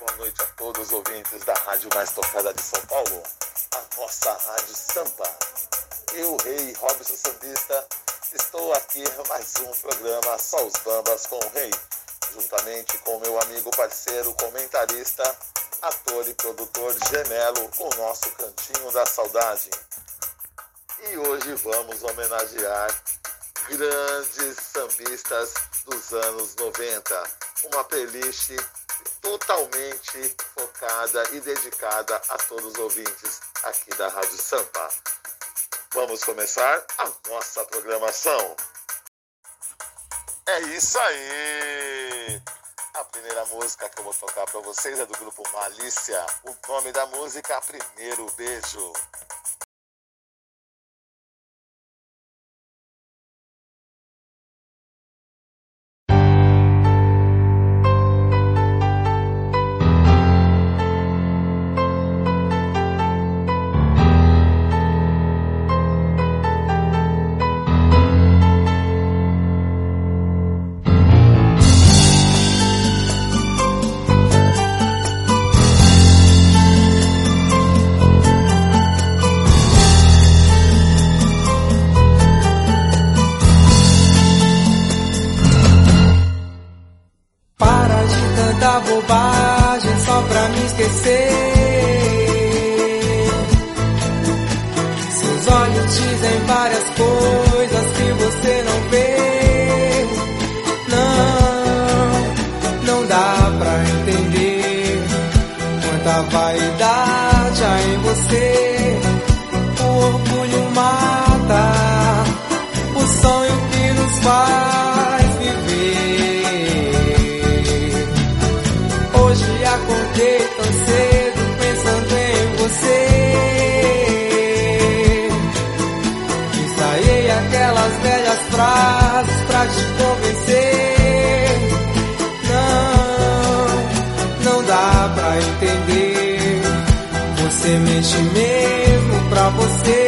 boa noite a todos os ouvintes da rádio mais tocada de São Paulo, a nossa Rádio Sampa. Eu, Rei Robson Sambista, estou aqui mais um programa Só os Bambas com o Rei, juntamente com meu amigo parceiro comentarista, ator e produtor Gemelo, o nosso Cantinho da Saudade. E hoje vamos homenagear grandes sambistas dos anos 90. Uma playlist totalmente focada e dedicada a todos os ouvintes aqui da Rádio Sampa. Vamos começar a nossa programação. É isso aí! A primeira música que eu vou tocar para vocês é do grupo Malícia. O nome da música Primeiro Beijo. você.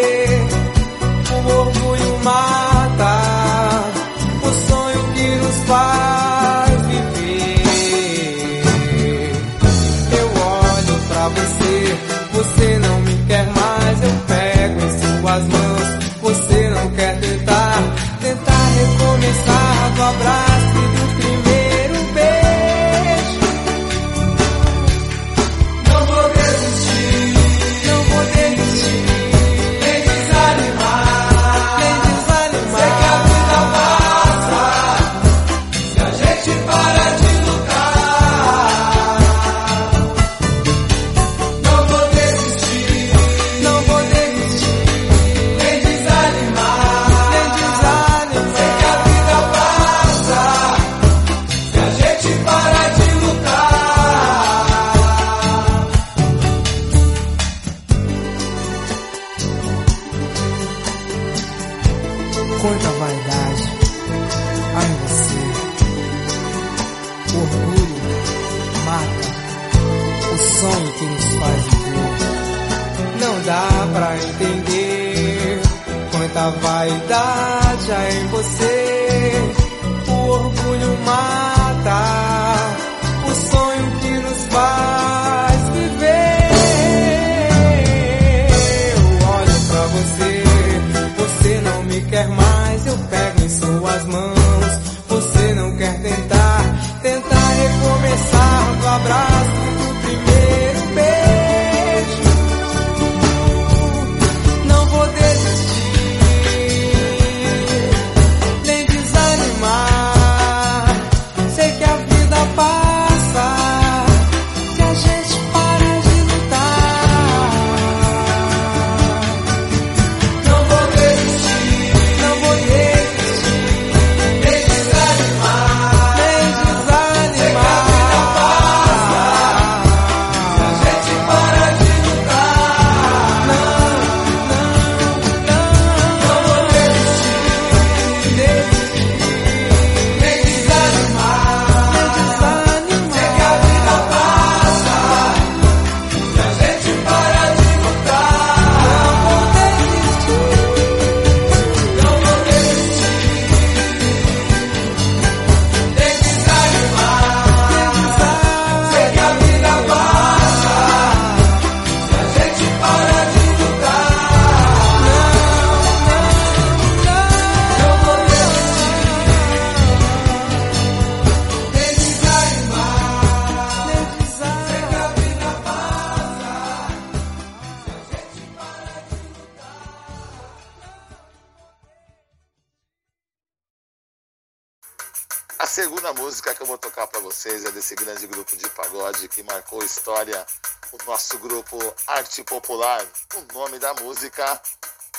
Nosso grupo Arte Popular. O nome da música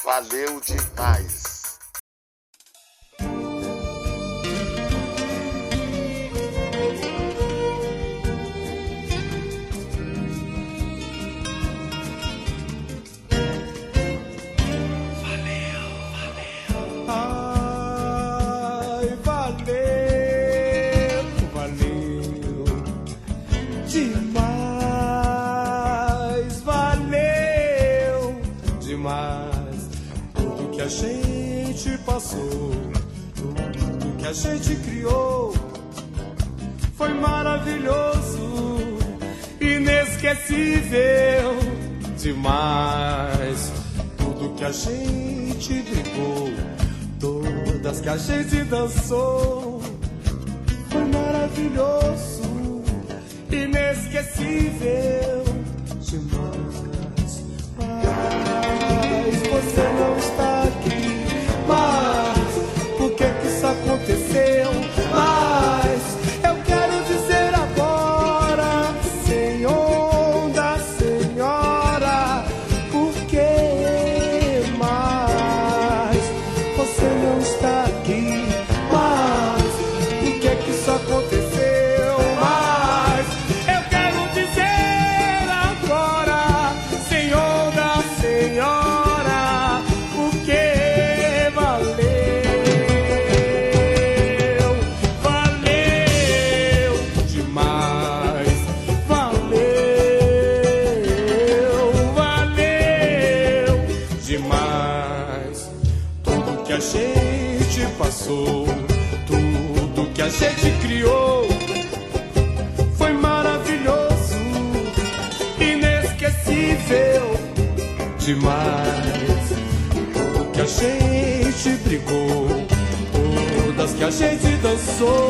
Valeu Demais. Criou foi maravilhoso, inesquecível demais. Tudo que a gente brigou, todas que a gente dançou, foi maravilhoso, inesquecível demais. Mas você não está aqui mas por que que isso aconteceu? Demais. Que a gente brigou, todas que a gente dançou,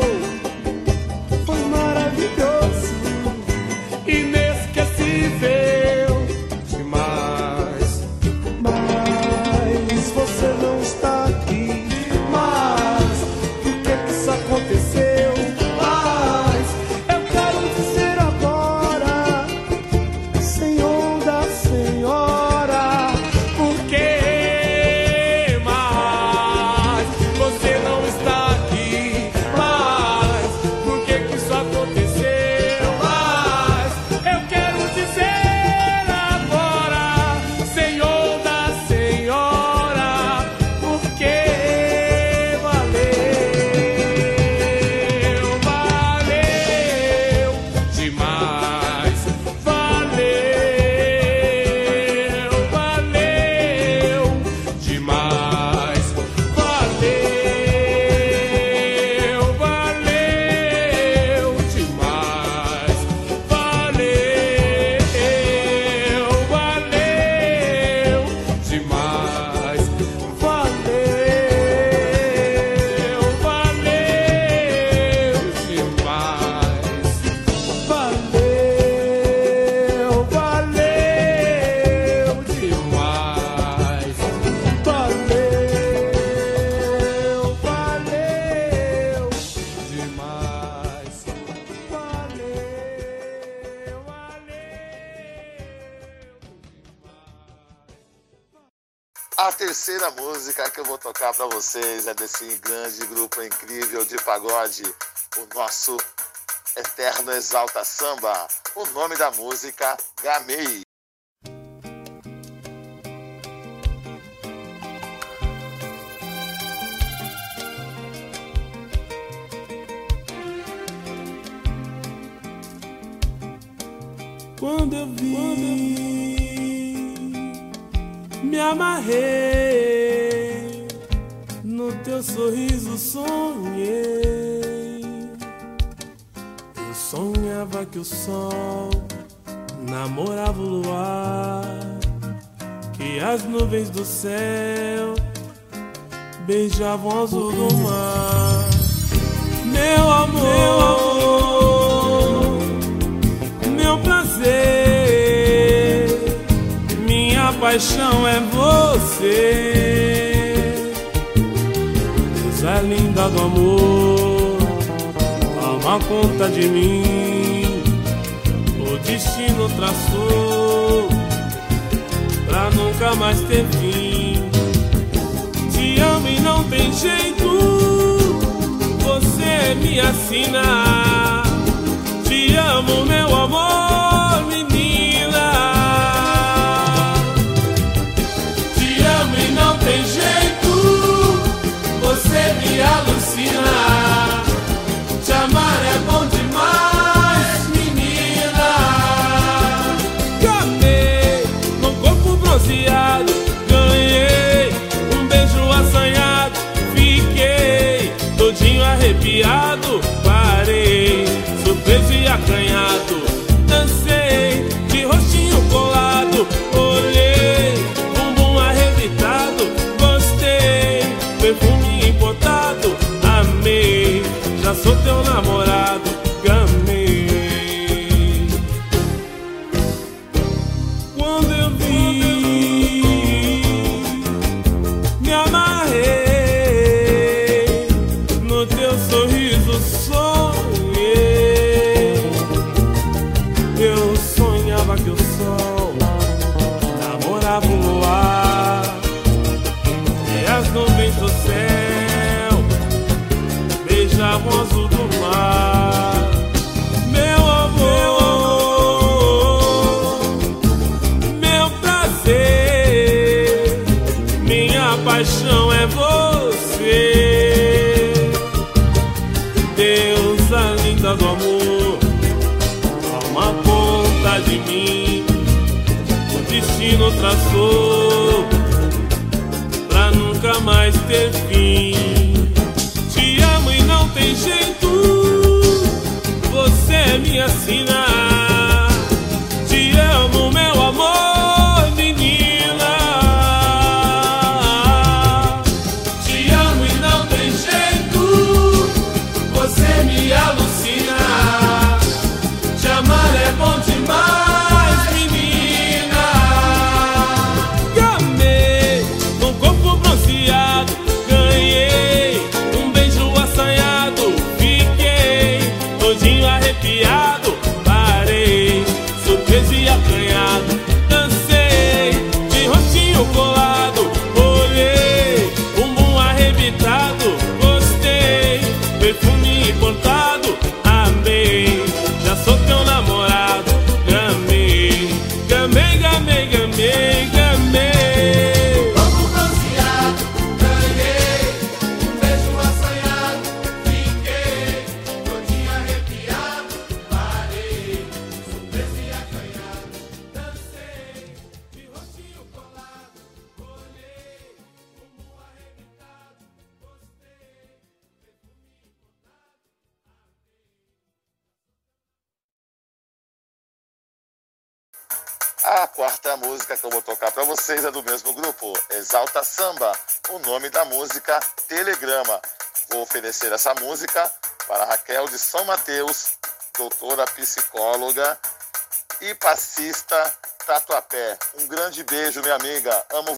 para vocês é desse grande grupo incrível de pagode, o nosso Eterno Exalta Samba. O nome da música, Gamei. Quando eu vi, me amarrei no teu sorriso, sonhei. Eu sonhava que o sol namorava o luar, que as nuvens do céu beijavam o azul do mar. Meu amor, meu amor meu prazer, minha paixão é você, coisa linda do amor. Toma conta de mim, o destino traçou pra nunca mais ter fim. Te amo e não tem jeito, você me assina. Te amo, meu amor. a luz. ter fim. Te amo e não tem jeito, você é minha sina. vocês é do mesmo grupo, Exalta Samba, o nome da música Telegrama. Vou oferecer essa música para Raquel de São Mateus, doutora psicóloga e passista Tatuapé. Um grande beijo, minha amiga. Amo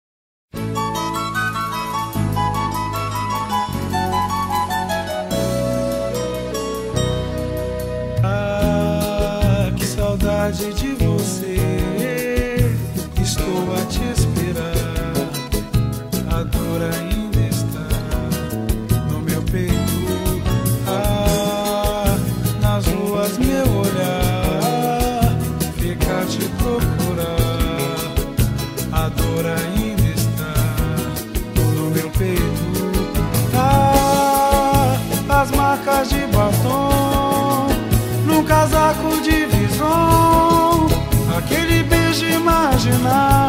my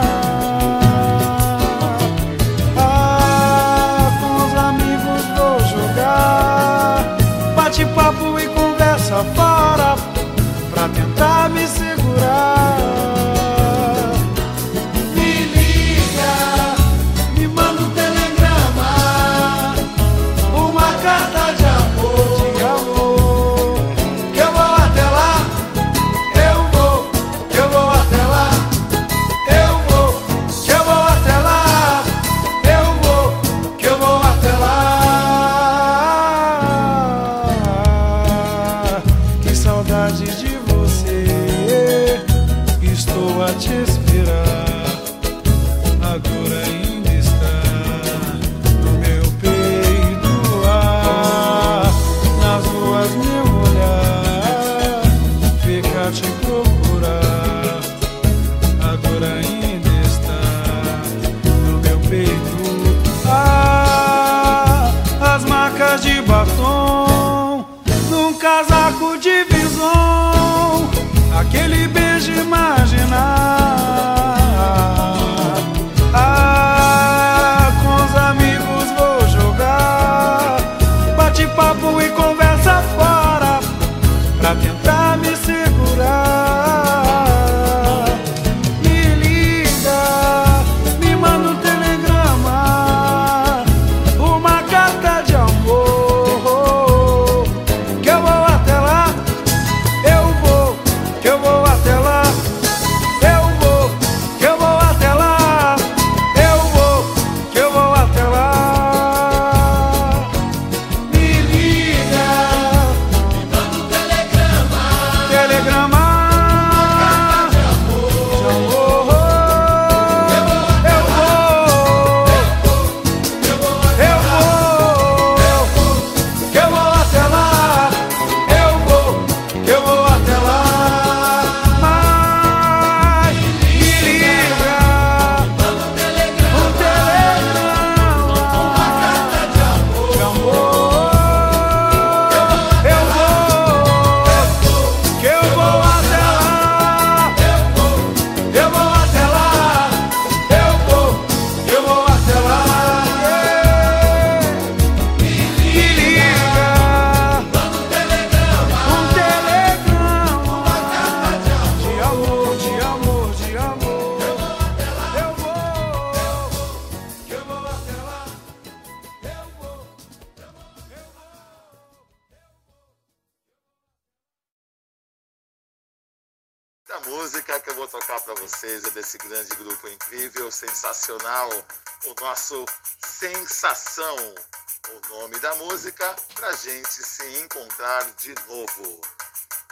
com o nome da música para gente se encontrar de novo.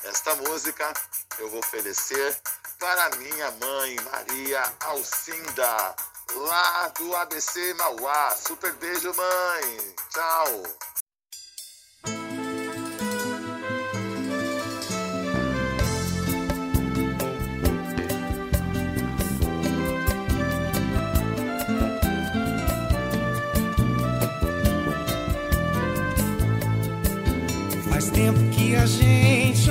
Esta música eu vou oferecer para minha mãe Maria Alcinda, lá do ABC Mauá. Super beijo, mãe. Tchau. tempo que a gente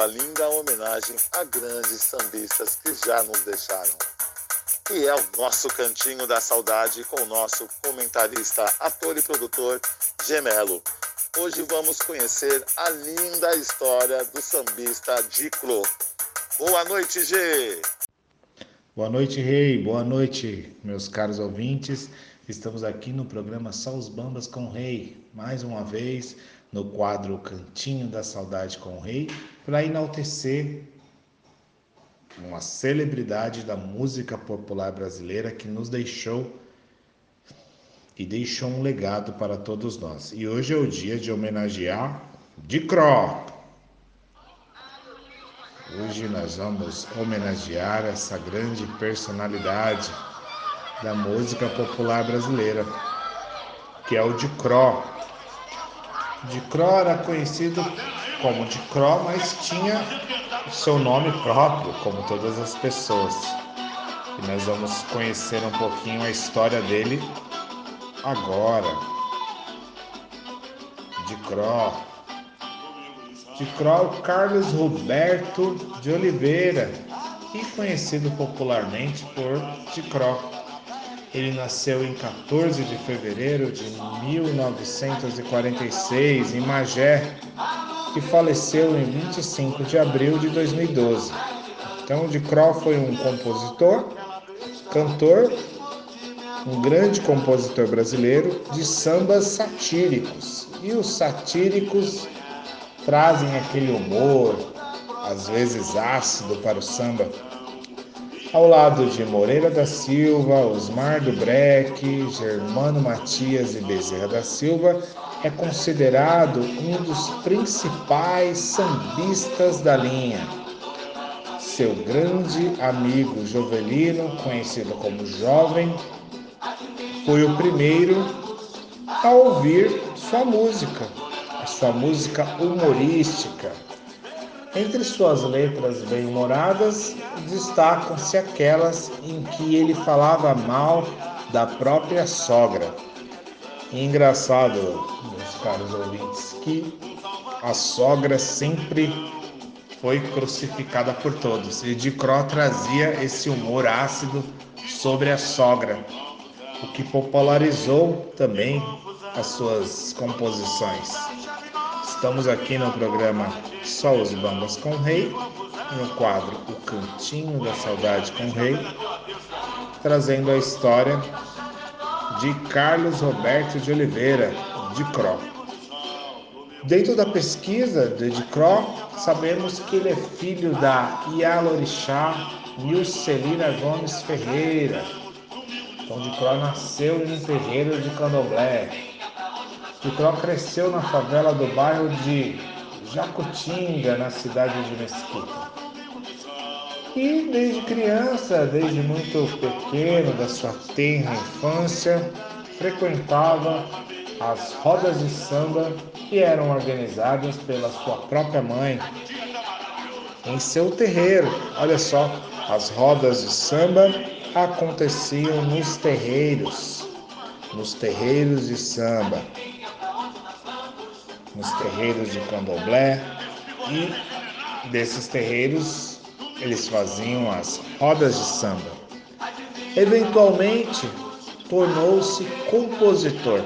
aquela linda homenagem a grandes sambistas que já nos deixaram. E é o nosso Cantinho da Saudade com o nosso comentarista, ator e produtor Gemelo. Hoje vamos conhecer a linda história do sambista Diclo. Boa noite, G! Boa noite, Rei. Boa noite, meus caros ouvintes. Estamos aqui no programa Só os Bambas com o Rei, mais uma vez no quadro Cantinho da Saudade com o Rei, para enaltecer uma celebridade da música popular brasileira que nos deixou e deixou um legado para todos nós. E hoje é o dia de homenagear de Cro. Hoje nós vamos homenagear essa grande personalidade da música popular brasileira, que é o de Cro. De Cro era conhecido como de Cro, mas tinha seu nome próprio, como todas as pessoas. E nós vamos conhecer um pouquinho a história dele agora. De Cro. De Cro, Carlos Roberto de Oliveira, e conhecido popularmente por de Cro. Ele nasceu em 14 de fevereiro de 1946 em Magé e faleceu em 25 de abril de 2012. Então, de Cro foi um compositor, cantor, um grande compositor brasileiro de sambas satíricos. E os satíricos trazem aquele humor, às vezes ácido, para o samba. Ao lado de Moreira da Silva, Osmar do Breck, Germano Matias e Bezerra da Silva, é considerado um dos principais sambistas da linha. Seu grande amigo Jovelino, conhecido como Jovem, foi o primeiro a ouvir sua música, a sua música humorística. Entre suas letras bem-humoradas, destacam-se aquelas em que ele falava mal da própria sogra. Engraçado, meus caros ouvintes, que a sogra sempre foi crucificada por todos. E de Cro trazia esse humor ácido sobre a sogra, o que popularizou também as suas composições. Estamos aqui no programa Só os Bambas com o Rei, no quadro O Cantinho da Saudade com o Rei, trazendo a história de Carlos Roberto de Oliveira, de Cro. Dentro da pesquisa de Cro, sabemos que ele é filho da Ialorixá Nilcelina Gomes Ferreira. Então, de Cro nasceu em um terreiro de Candomblé, Cro cresceu na favela do bairro de Jacutinga, na cidade de Mesquita. E desde criança, desde muito pequeno, da sua tenra infância, frequentava as rodas de samba que eram organizadas pela sua própria mãe em seu terreiro. Olha só, as rodas de samba aconteciam nos terreiros, nos terreiros de samba nos terreiros de candomblé e desses terreiros eles faziam as rodas de samba. Eventualmente tornou-se compositor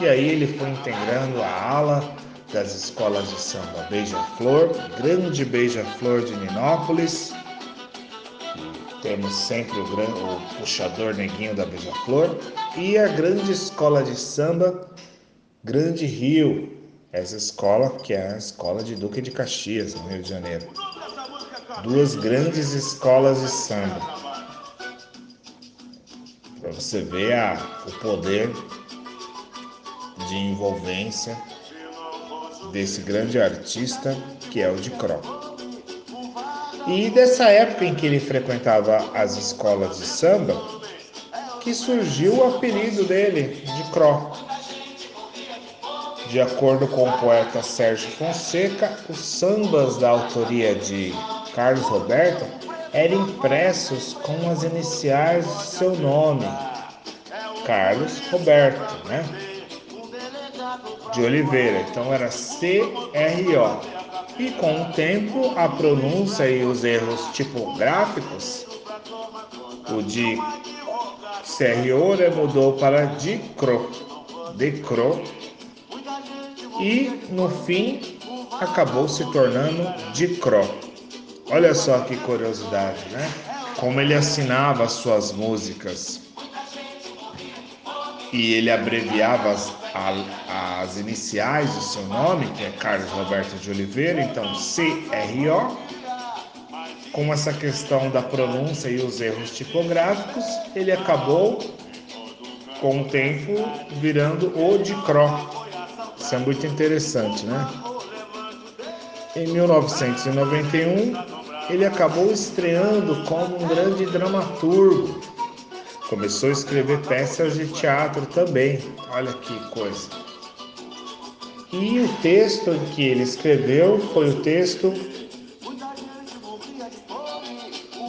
e aí ele foi integrando a ala das escolas de samba Beija-Flor, grande Beija-Flor de Ninópolis. Temos sempre o, gran, o puxador neguinho da Beija-Flor e a grande escola de samba Grande Rio, essa escola que é a escola de Duque de Caxias, no Rio de Janeiro. Duas grandes escolas de samba. Para você ver a, o poder de envolvência desse grande artista que é o de Cro. E dessa época em que ele frequentava as escolas de samba, que surgiu o apelido dele de Cro. De acordo com o poeta Sérgio Fonseca, os sambas da autoria de Carlos Roberto eram impressos com as iniciais de seu nome, Carlos Roberto, né? de Oliveira. Então era CRO. E com o tempo, a pronúncia e os erros tipográficos, o de CRO né, mudou para Dicro. Decro. E no fim acabou se tornando Dicro. Olha só que curiosidade, né? Como ele assinava as suas músicas e ele abreviava as, a, as iniciais do seu nome, que é Carlos Roberto de Oliveira, então CRO. Com essa questão da pronúncia e os erros tipográficos, ele acabou, com o tempo, virando o de Cro. Isso é muito interessante, né? Em 1991, ele acabou estreando como um grande dramaturgo Começou a escrever peças de teatro também. Olha que coisa. E o texto que ele escreveu foi o texto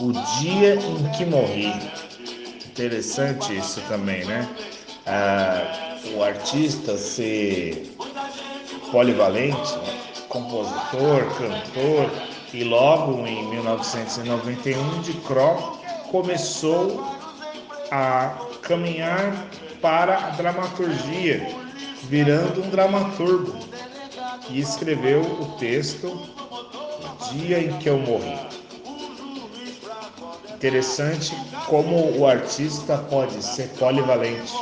O Dia em que Morri. Interessante isso também, né? Ah, o artista ser polivalente, né? compositor, cantor, e logo em 1991 de Cro começou a caminhar para a dramaturgia, virando um dramaturgo, e escreveu o texto O Dia em que eu morri. Interessante como o artista pode ser polivalente,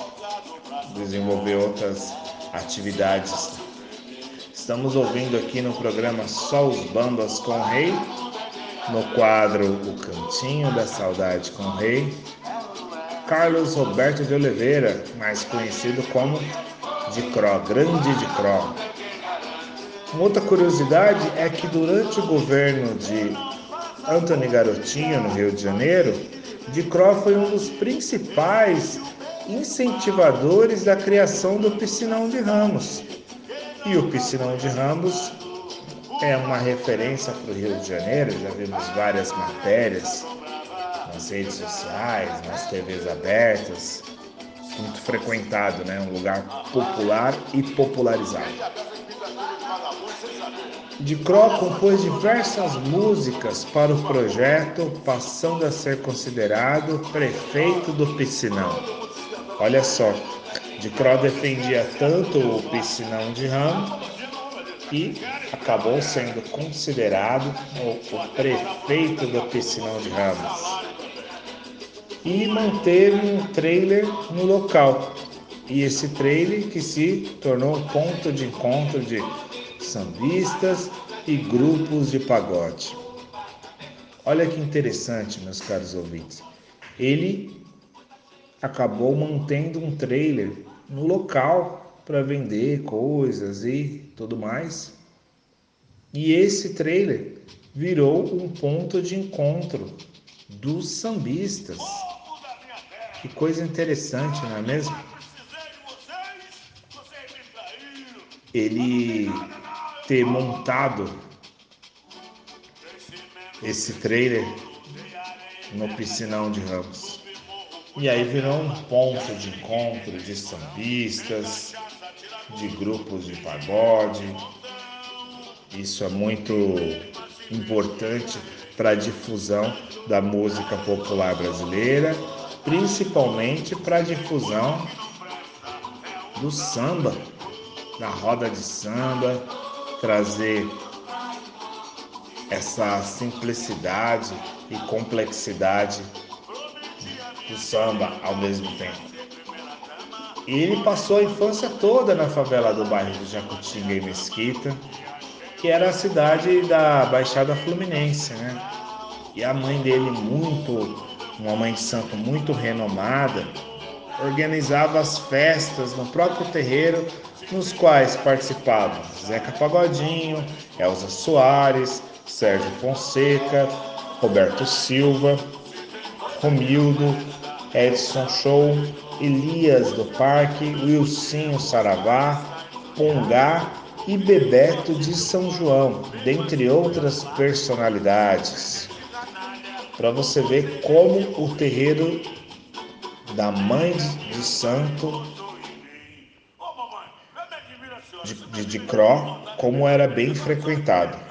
desenvolver outras atividades. Estamos ouvindo aqui no programa Só os Bambas com o Rei, no quadro O Cantinho da Saudade com o Rei, Carlos Roberto de Oliveira, mais conhecido como de Cro, Grande de Cro. Uma outra curiosidade é que durante o governo de Antônio Garotinho, no Rio de Janeiro, de Cro foi um dos principais incentivadores da criação do Piscinão de Ramos. E o Piscinão de Ramos é uma referência para o Rio de Janeiro, já vimos várias matérias nas redes sociais, nas TVs abertas, muito frequentado, né? Um lugar popular e popularizado. De Cro compôs diversas músicas para o projeto, passando a ser considerado prefeito do Piscinão. Olha só, de Cro defendia tanto o Piscinão de Ramo e acabou sendo considerado o, o prefeito do Piscinão de Ramos e manteve um trailer no local. E esse trailer que se tornou um ponto de encontro de sambistas e grupos de pagode. Olha que interessante, meus caros ouvintes. Ele acabou mantendo um trailer no local para vender coisas e tudo mais. E esse trailer virou um ponto de encontro dos sambistas. Que coisa interessante, não é mesmo? Ele ter montado esse trailer no piscinão de Ramos. E aí virou um ponto de encontro de sambistas, de grupos de pagode. Isso é muito importante para a difusão da música popular brasileira principalmente para a difusão do samba, da roda de samba, trazer essa simplicidade e complexidade do samba ao mesmo tempo. E ele passou a infância toda na favela do bairro de Jacutinga e Mesquita, que era a cidade da Baixada Fluminense, né? E a mãe dele muito uma mãe de santo muito renomada, organizava as festas no próprio terreiro, nos quais participavam Zeca Pagodinho, Elza Soares, Sérgio Fonseca, Roberto Silva, Romildo, Edson Show, Elias do Parque, Wilsinho Saravá, Pongá e Bebeto de São João, dentre outras personalidades para você ver como o terreiro da Mãe de Santo de, de, de Cro, como era bem frequentado.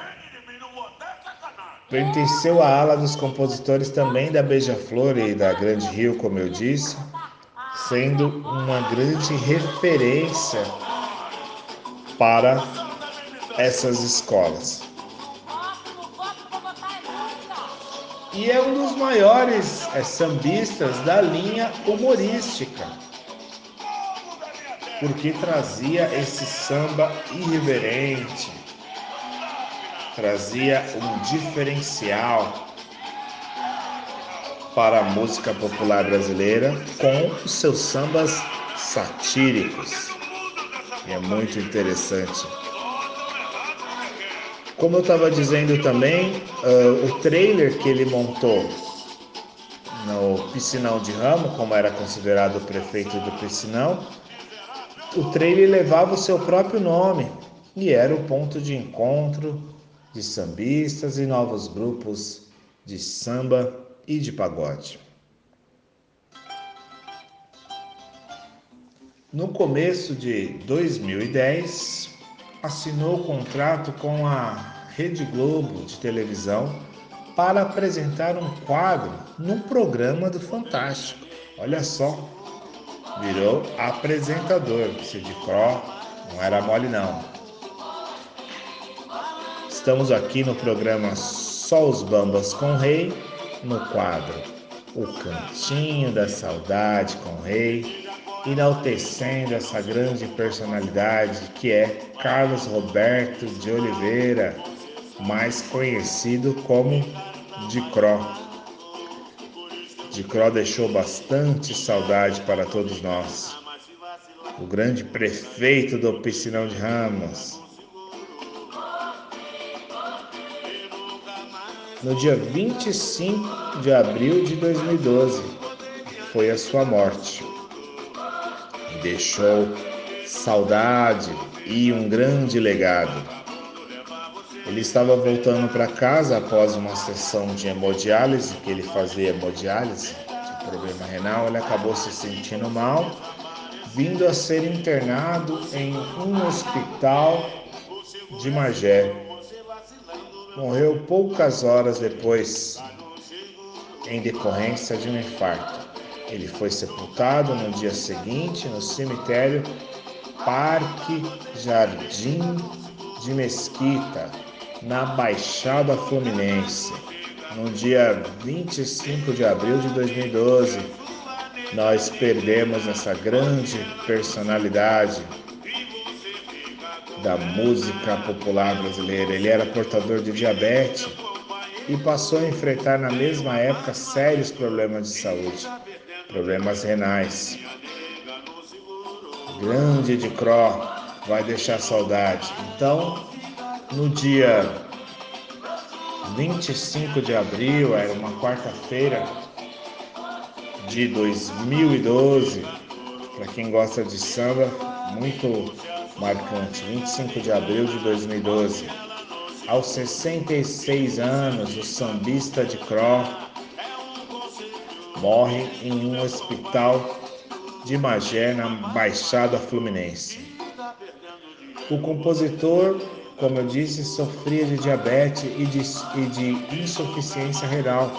Pertenceu à ala dos compositores também da Beija-Flor e da Grande Rio, como eu disse, sendo uma grande referência para essas escolas. E é um dos maiores é, sambistas da linha humorística, porque trazia esse samba irreverente, trazia um diferencial para a música popular brasileira com os seus sambas satíricos. E é muito interessante. Como eu estava dizendo também, uh, o trailer que ele montou no Piscinão de Ramo, como era considerado o prefeito do Piscinão, o trailer levava o seu próprio nome e era o ponto de encontro de sambistas e novos grupos de samba e de pagode. No começo de 2010, assinou contrato com a Rede Globo de televisão para apresentar um quadro no programa do Fantástico. Olha só, virou apresentador. Cid Cro não era mole não. Estamos aqui no programa Só os Bambas com o Rei, no quadro O Cantinho da Saudade com o Rei, enaltecendo essa grande personalidade que é Carlos Roberto de Oliveira, mais conhecido como Dicró. Dicró deixou bastante saudade para todos nós. O grande prefeito do Piscinão de Ramos. No dia 25 de abril de 2012, foi a sua morte. E deixou saudade e um grande legado. Ele estava voltando para casa após uma sessão de hemodiálise, que ele fazia hemodiálise, de problema renal, ele acabou se sentindo mal, vindo a ser internado em um hospital de Magé. Morreu poucas horas depois, em decorrência de um infarto. Ele foi sepultado no dia seguinte no cemitério Parque Jardim de Mesquita, na Baixada Fluminense, no dia 25 de abril de 2012. Nós perdemos essa grande personalidade da música popular brasileira. Ele era portador de diabetes e passou a enfrentar na mesma época sérios problemas de saúde, problemas renais. Grande de Cro vai deixar saudade. Então, no dia 25 de abril, era uma quarta-feira de 2012, para quem gosta de samba, muito marcante. 25 de abril de 2012. Aos 66 anos, o sambista de Cro morre em um hospital de Magé, na Baixada Fluminense. O compositor como eu disse, sofria de diabetes e de, e de insuficiência renal.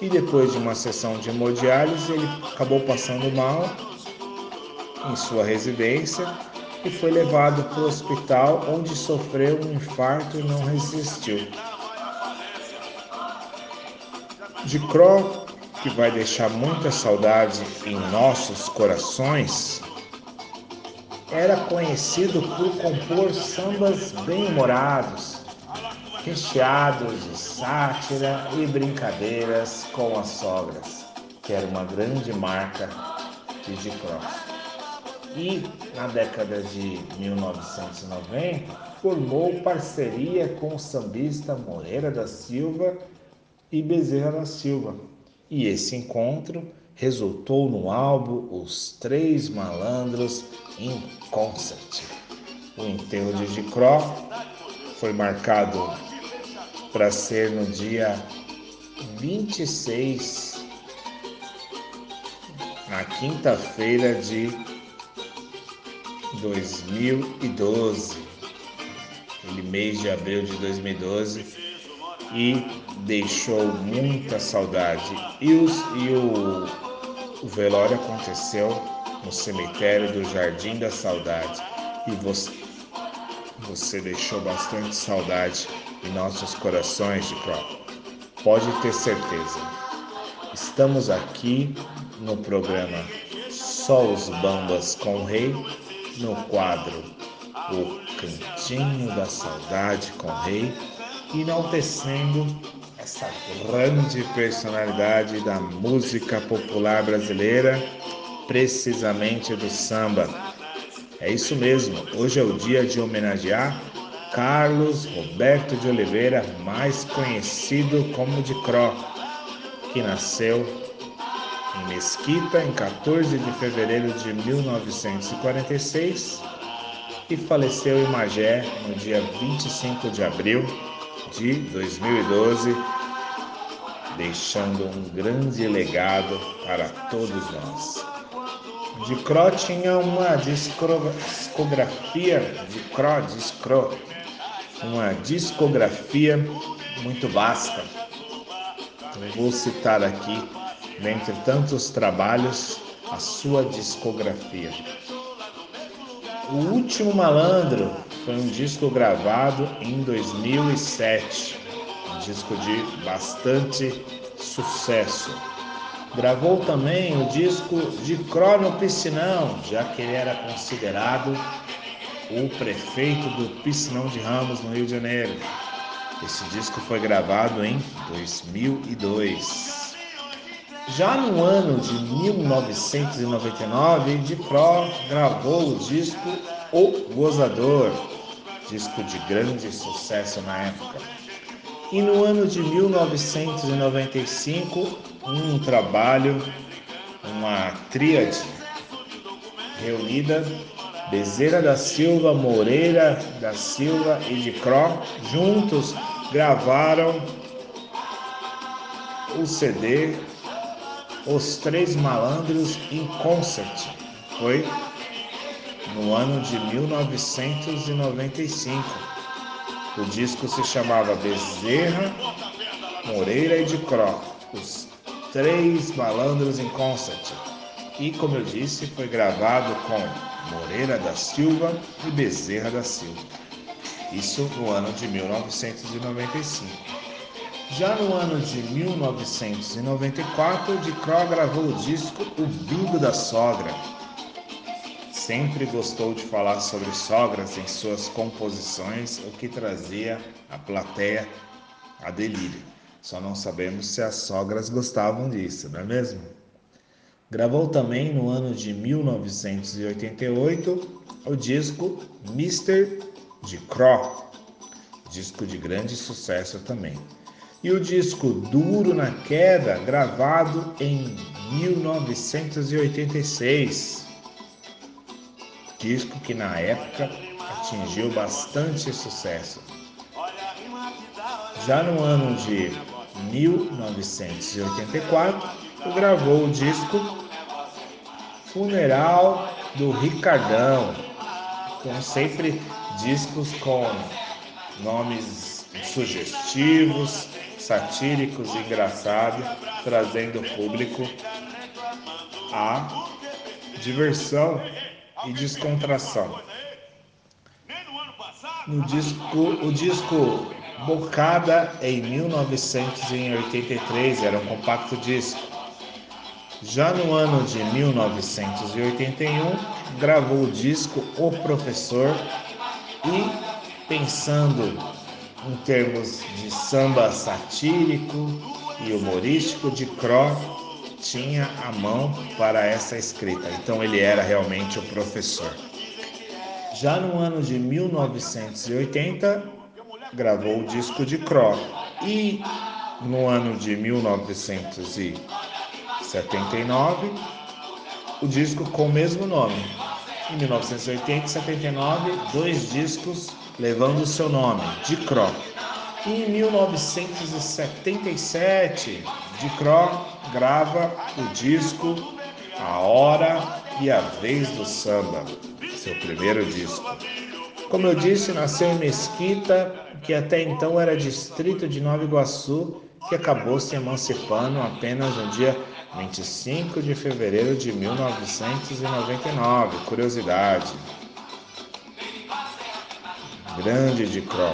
E depois de uma sessão de hemodiálise, ele acabou passando mal em sua residência e foi levado para o hospital, onde sofreu um infarto e não resistiu. De Cro, que vai deixar muita saudade em nossos corações, era conhecido por compor sambas bem-humorados, recheados de sátira e brincadeiras com as sogras, que era uma grande marca de Dicró. E na década de 1990 formou parceria com o sambista Moreira da Silva e Bezerra da Silva. E esse encontro resultou no álbum Os Três Malandros em Concert. O enterro de Gicró foi marcado para ser no dia 26, na quinta-feira de 2012. Aquele mês de abril de 2012 e deixou muita saudade. E, os, e o, o velório aconteceu no cemitério do Jardim da Saudade. E você, você deixou bastante saudade em nossos corações de Cro. Pode ter certeza. Estamos aqui no programa Só os Bambas com o Rei, no quadro O Cantinho da Saudade com o Rei, enaltecendo essa grande personalidade da música popular brasileira, precisamente do samba. É isso mesmo, hoje é o dia de homenagear Carlos Roberto de Oliveira, mais conhecido como de Cro, que nasceu em Mesquita em 14 de fevereiro de 1946 e faleceu em Magé no dia 25 de abril de 2012, deixando um grande legado para todos nós. De Cro tinha uma discografia de Cro, discro, uma discografia muito vasta. Vou citar aqui, dentre tantos trabalhos, a sua discografia. O Último Malandro foi um disco gravado em 2007, um disco de bastante sucesso. Gravou também o disco de Crono Piscinão, já que ele era considerado o prefeito do Piscinão de Ramos, no Rio de Janeiro. Esse disco foi gravado em 2002. Já no ano de 1999, de Pro gravou o disco O Gozador, disco de grande sucesso na época. E no ano de 1995, um trabalho, uma tríade reunida, Bezerra da Silva, Moreira da Silva e de Cro, juntos gravaram o CD Os Três Malandros em Concert. Foi no ano de 1995. O disco se chamava Bezerra, Moreira e de Cro, Os Três Malandros em Concert. E, como eu disse, foi gravado com Moreira da Silva e Bezerra da Silva. Isso no ano de 1995. Já no ano de 1994, de Cro gravou o disco O Bingo da Sogra. Sempre gostou de falar sobre sogras em suas composições, o que trazia a plateia a delírio. Só não sabemos se as sogras gostavam disso, não é mesmo? Gravou também no ano de 1988 o disco de Cro, disco de grande sucesso também. E o disco Duro na Queda, gravado em 1986, disco que na época atingiu bastante sucesso. Já no ano de 1984, gravou o disco Funeral do Ricardão, com sempre discos com nomes sugestivos, satíricos engraçados, trazendo o público a diversão e descontração. No disco, o disco Bocada em 1983 era um compacto disco. Já no ano de 1981, gravou o disco O Professor e, pensando em termos de samba satírico e humorístico, de Cro tinha a mão para essa escrita. Então ele era realmente o professor. Já no ano de 1980, gravou o disco de Cro. E no ano de 1979, o disco com o mesmo nome. Em 1980 e 79, dois discos levando o seu nome, de Cro. Em 1977, de Cro grava o disco A Hora e A Vez do Samba, seu primeiro disco. Como eu disse, nasceu em Mesquita, que até então era distrito de Nova Iguaçu, que acabou se emancipando apenas no dia 25 de fevereiro de 1999. Curiosidade. Grande de Cro.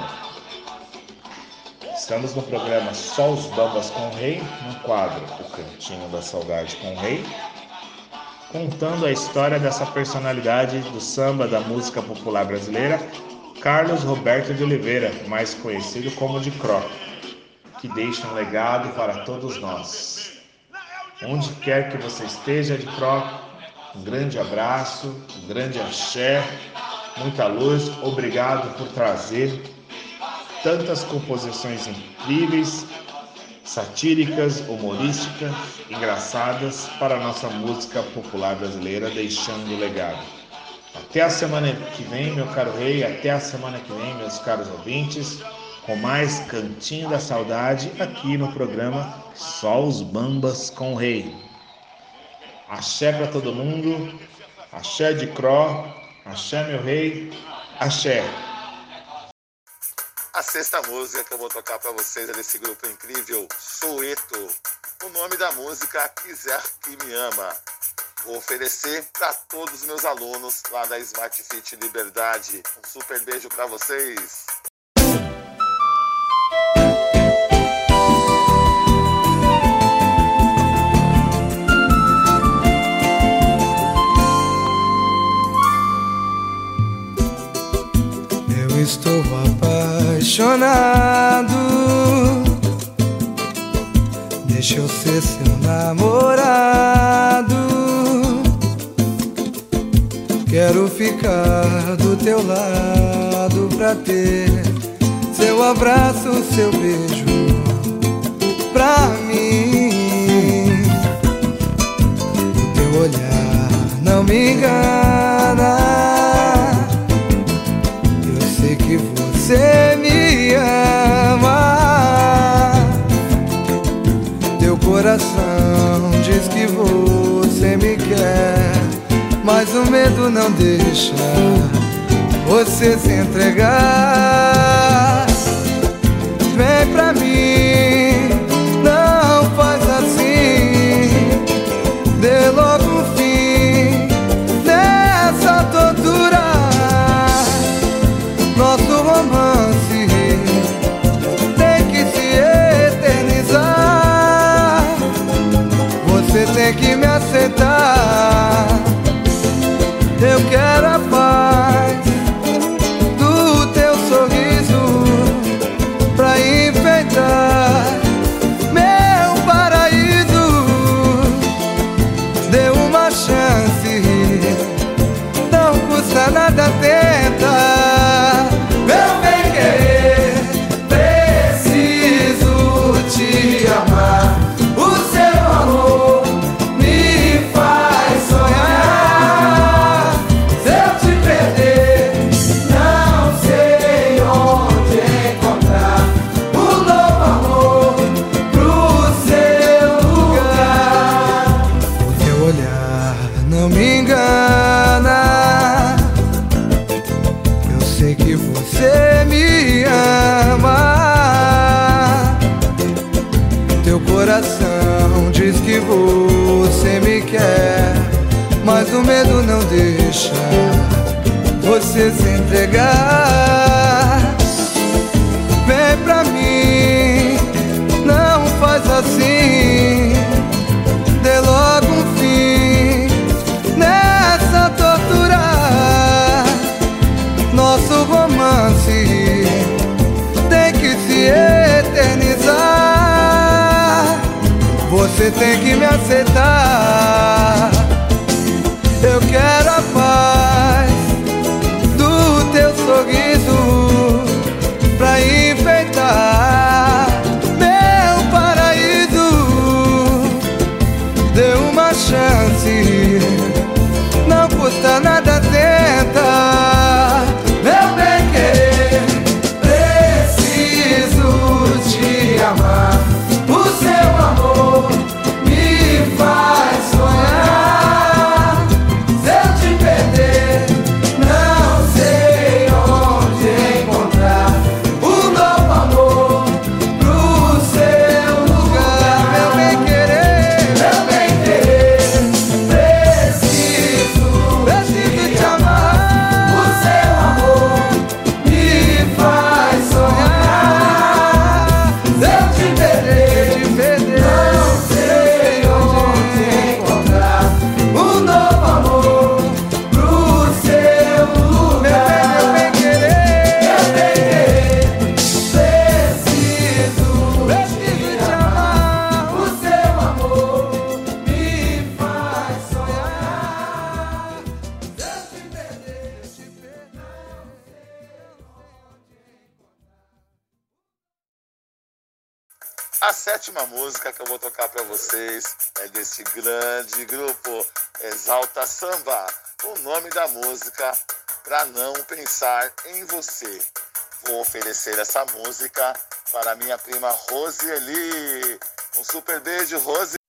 Estamos no programa Só os Bambas com o Rei, no quadro O Cantinho da Saudade com o Rei, contando a história dessa personalidade do samba da música popular brasileira, Carlos Roberto de Oliveira, mais conhecido como de Cro, que deixa um legado para todos nós. Onde quer que você esteja de Cro, um grande abraço, um grande axé, muita luz, obrigado por trazer tantas composições incríveis, satíricas, humorísticas, engraçadas para a nossa música popular brasileira, deixando legado. Até a semana que vem, meu caro rei, até a semana que vem, meus caros ouvintes, com mais Cantinho da Saudade aqui no programa Só os Bambas com o Rei. Axé para todo mundo, axé de Cro, axé meu rei, axé. A sexta música que eu vou tocar para vocês é desse grupo incrível, Soeto. O nome da música Quiser Que Me Ama. Vou oferecer para todos os meus alunos lá da Smart Fit Liberdade. Um super beijo para vocês. Estou apaixonado. Deixa eu ser seu namorado. Quero ficar do teu lado pra ter seu abraço, seu beijo pra mim. O teu olhar não me engana. Você me ama. Teu coração diz que você me quer, mas o medo não deixa você se entregar. Mas o medo não deixa você se entregar. Vem pra mim, não faz assim. Dê logo um fim nessa tortura. Nosso romance tem que se eternizar. Você tem que me aceitar. vocês é desse grande grupo Exalta Samba, o nome da música para Não Pensar em Você. Vou oferecer essa música para minha prima Roseli. Um super beijo, Rose.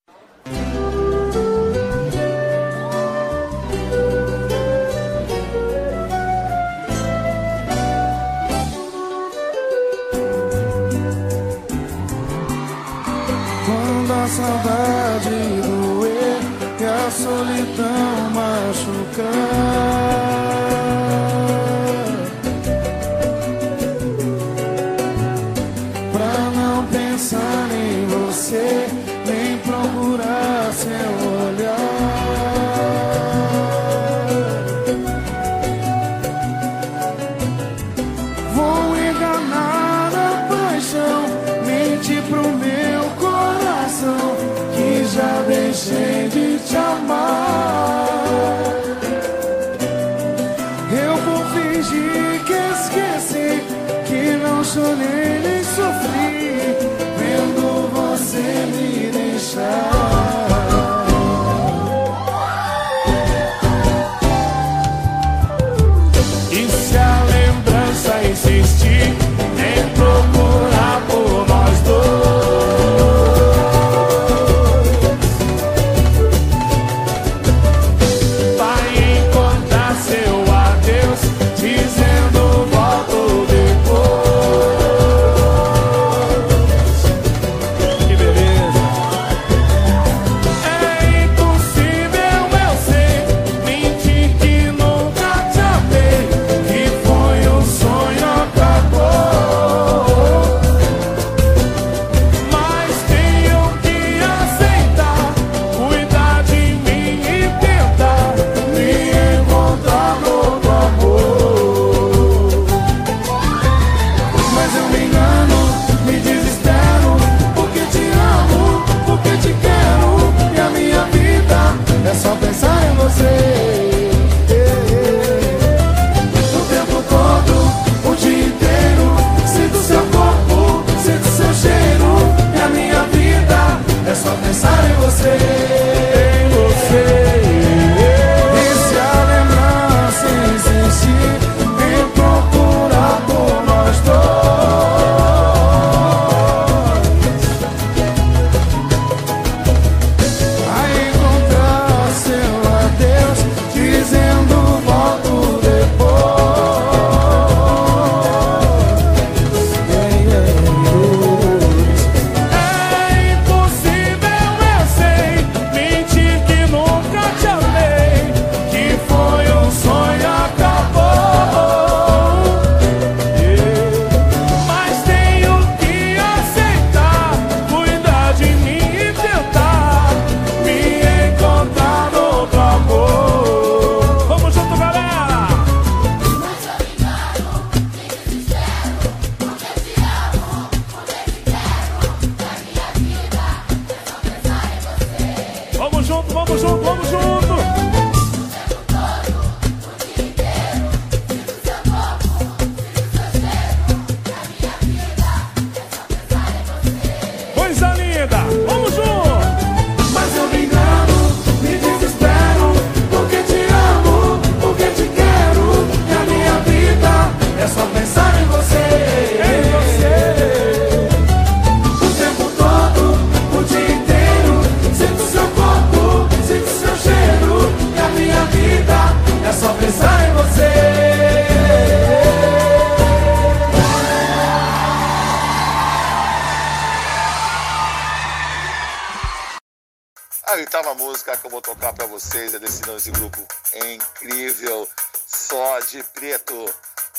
Ah, tá a oitava música que eu vou tocar para vocês é desse, desse grupo é incrível, só de preto,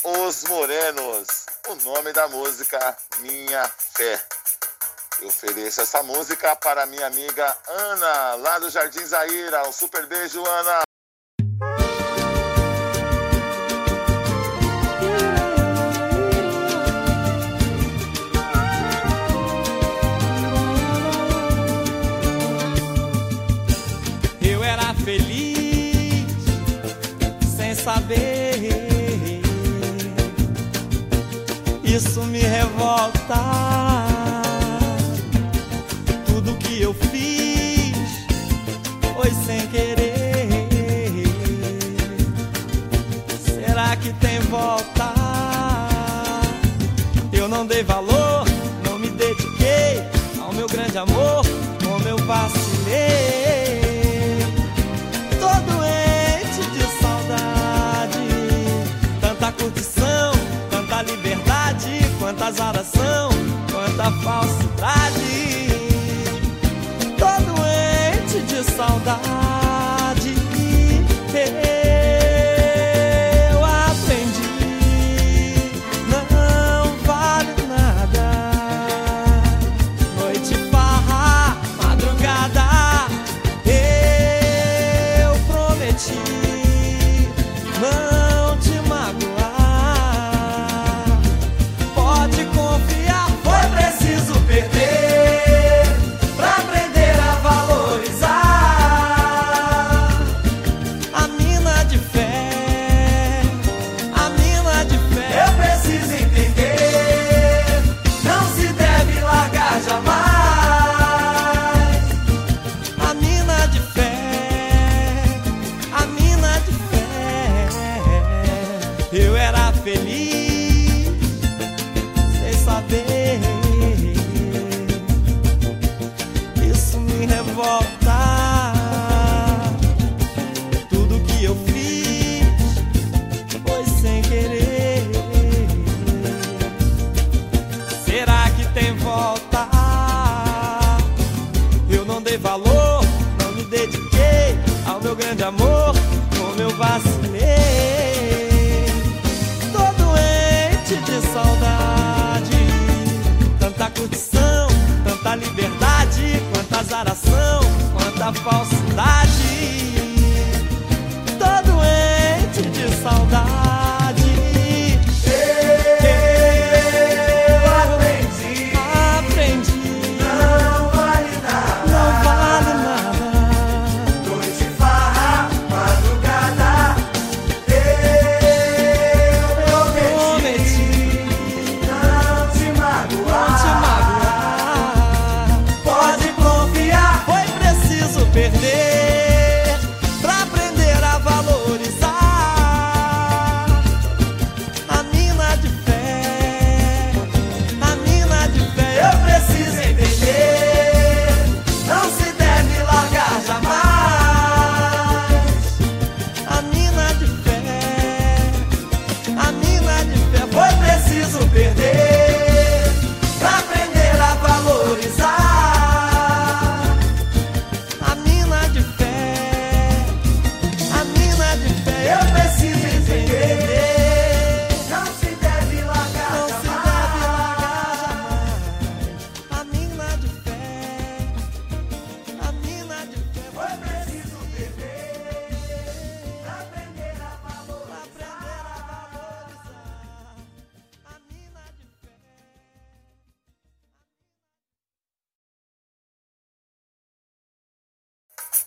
Os Morenos. O nome da música, Minha Fé. Eu ofereço essa música para minha amiga Ana, lá do Jardim Zaira. Um super beijo, Ana! isso me revolta. Tudo que eu fiz foi sem querer. Será que tem volta? Eu não dei valor, não me dediquei ao meu grande amor, como eu faço. Quanta azaração, quanta falsidade.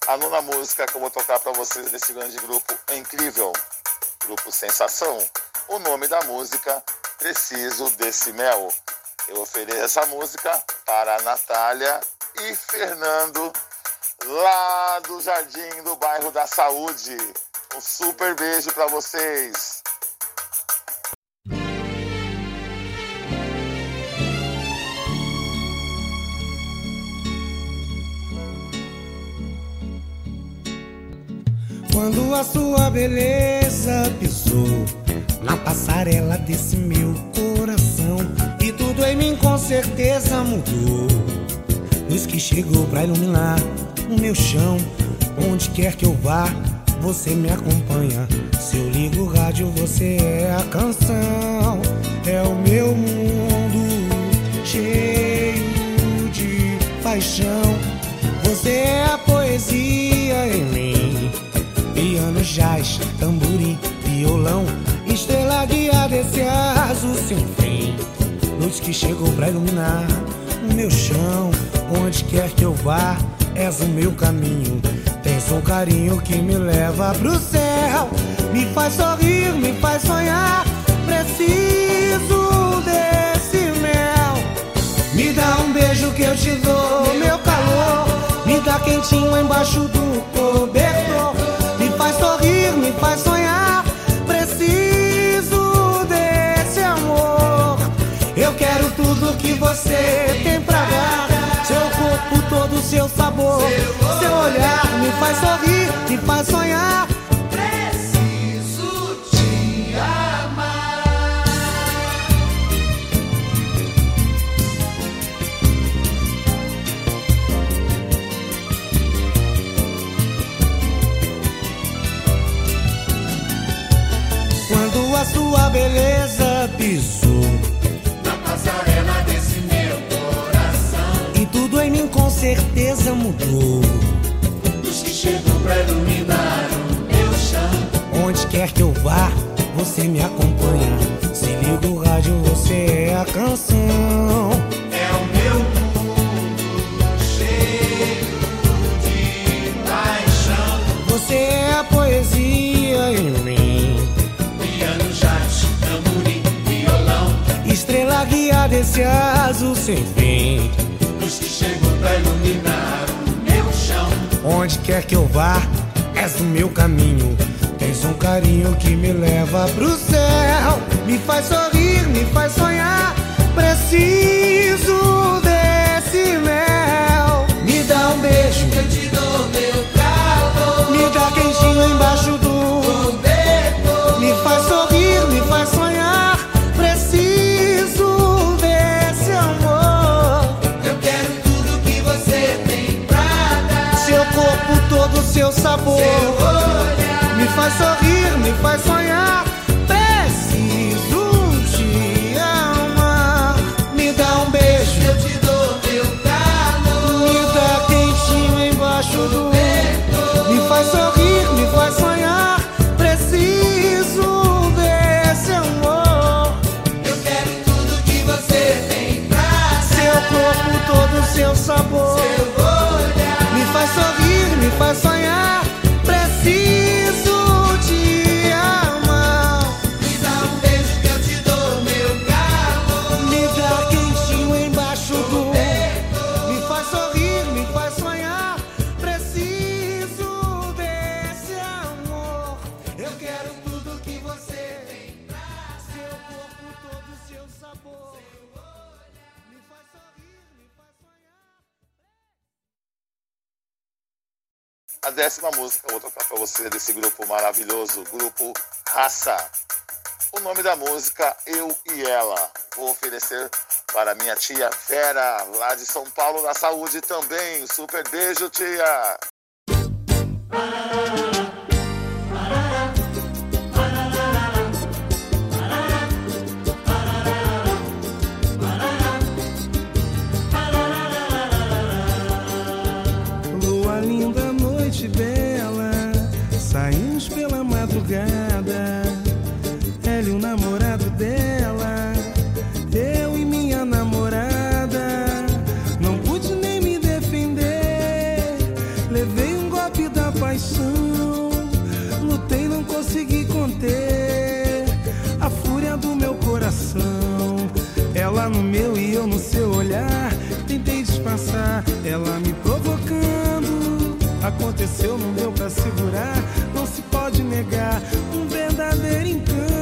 A nona música que eu vou tocar para vocês desse grande grupo é incrível, grupo Sensação. O nome da música Preciso desse Mel. Eu ofereço essa música para a Natália e Fernando, lá do Jardim do Bairro da Saúde. Um super beijo para vocês. Quando a sua beleza pisou na passarela desse meu coração e tudo em mim com certeza mudou. Luz que chegou pra iluminar o meu chão, onde quer que eu vá, você me acompanha. Se eu ligo o rádio, você é a canção, é o meu mundo cheio de paixão. Você é a poesia jazz, tamborim, violão Estrela guia desse azul sem fim. Luz que chegou pra iluminar o meu chão. Onde quer que eu vá, és o meu caminho. Tens um carinho que me leva pro céu. Me faz sorrir, me faz sonhar. Preciso desse mel. Me dá um beijo que eu te dou, meu calor. Me dá quentinho embaixo do cobertor você tem pra dar. Seu corpo todo, seu sabor, seu olhar me faz sorrir, me faz sonhar. bruja. décima música eu vou tocar para você desse grupo maravilhoso, grupo Raça. O nome da música Eu e Ela. Vou oferecer para minha tia Vera, lá de São Paulo, na saúde também. Super beijo, tia! Ela me provocando, aconteceu no meu pra segurar. Não se pode negar um verdadeiro encanto.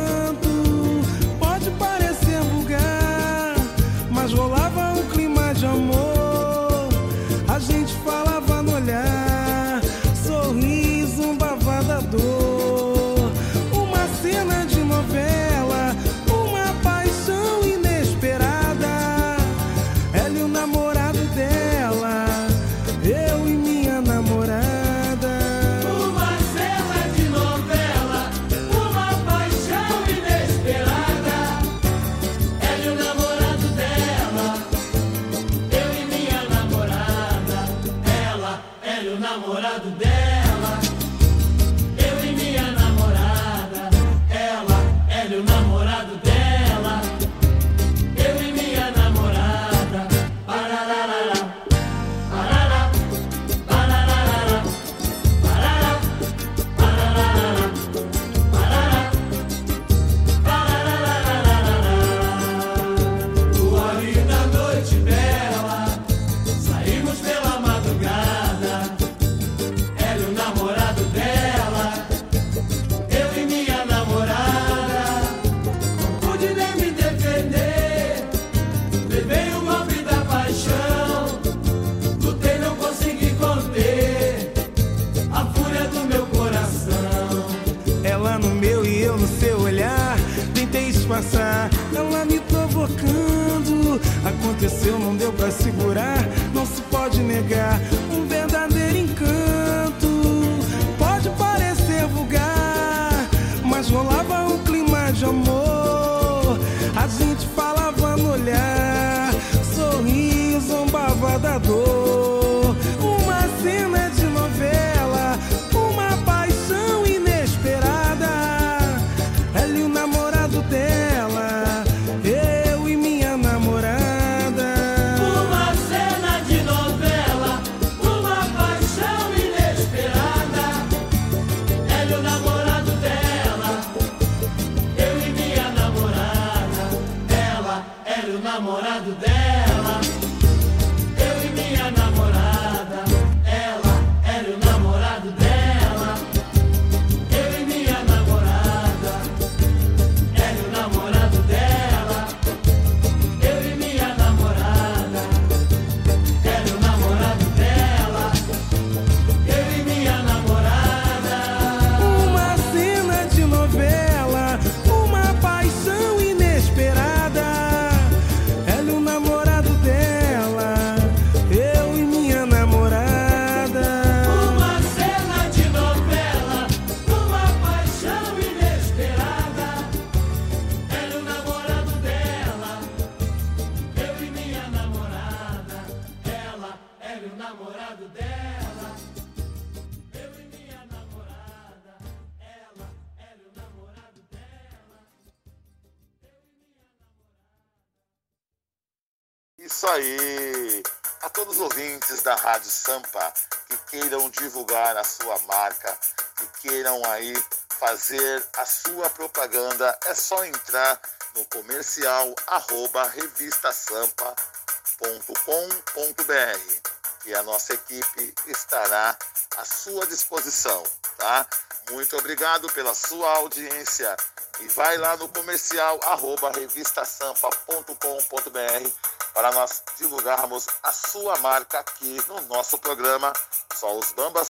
Rádio Sampa que queiram divulgar a sua marca, que queiram aí fazer a sua propaganda, é só entrar no comercial arroba revistasampa.com.br e a nossa equipe estará à sua disposição, tá? Muito obrigado pela sua audiência e vai lá no comercial arroba revistasampa.com.br para nós divulgarmos a sua marca aqui no nosso programa Só os Bambas.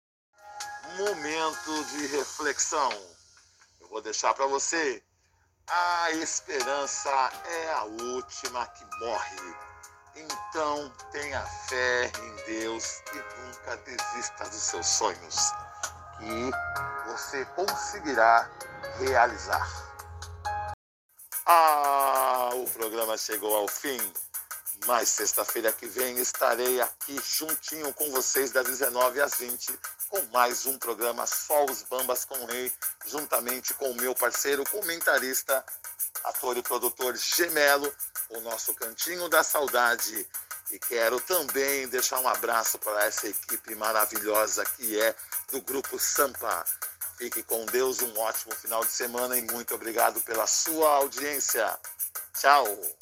Momento de reflexão. Eu vou deixar para você. A esperança é a última que morre. Então tenha fé em Deus e nunca desista dos seus sonhos, que você conseguirá realizar. Ah, o programa chegou ao fim. Mas sexta-feira que vem estarei aqui juntinho com vocês das 19 às 20 com mais um programa Só os Bambas com o Rei, juntamente com o meu parceiro comentarista, ator e produtor Gemelo, o nosso Cantinho da Saudade. E quero também deixar um abraço para essa equipe maravilhosa que é do Grupo Sampa. Fique com Deus, um ótimo final de semana e muito obrigado pela sua audiência. Tchau!